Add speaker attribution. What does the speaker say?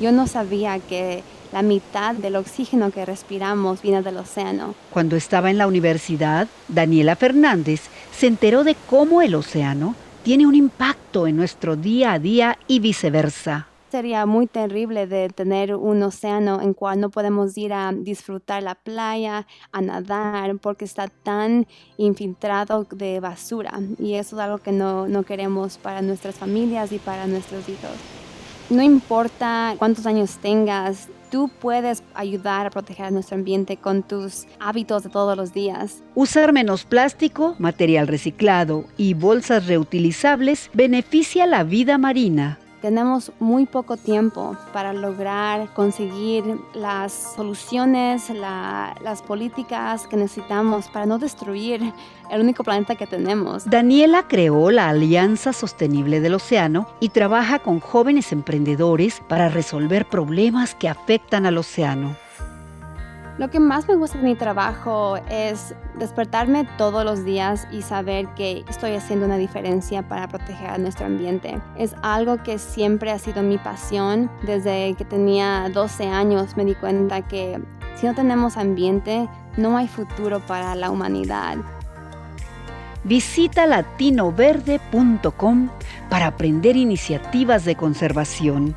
Speaker 1: Yo no sabía que la mitad del oxígeno que respiramos viene del océano.
Speaker 2: Cuando estaba en la universidad, Daniela Fernández se enteró de cómo el océano tiene un impacto en nuestro día a día y viceversa.
Speaker 1: Sería muy terrible de tener un océano en cual no podemos ir a disfrutar la playa, a nadar, porque está tan infiltrado de basura. Y eso es algo que no, no queremos para nuestras familias y para nuestros hijos. No importa cuántos años tengas, tú puedes ayudar a proteger nuestro ambiente con tus hábitos de todos los días.
Speaker 2: Usar menos plástico, material reciclado y bolsas reutilizables beneficia la vida marina.
Speaker 1: Tenemos muy poco tiempo para lograr conseguir las soluciones, las políticas que necesitamos para no destruir el único planeta que tenemos.
Speaker 2: Daniela creó la Alianza Sostenible del Océano y trabaja con jóvenes emprendedores para resolver problemas que afectan al océano.
Speaker 1: Lo que más me gusta de mi trabajo es despertarme todos los días y saber que estoy haciendo una diferencia para proteger a nuestro ambiente. Es algo que siempre ha sido mi pasión. Desde que tenía 12 años me di cuenta que si no tenemos ambiente, no hay futuro para la humanidad.
Speaker 2: Visita latinoverde.com para aprender iniciativas de conservación.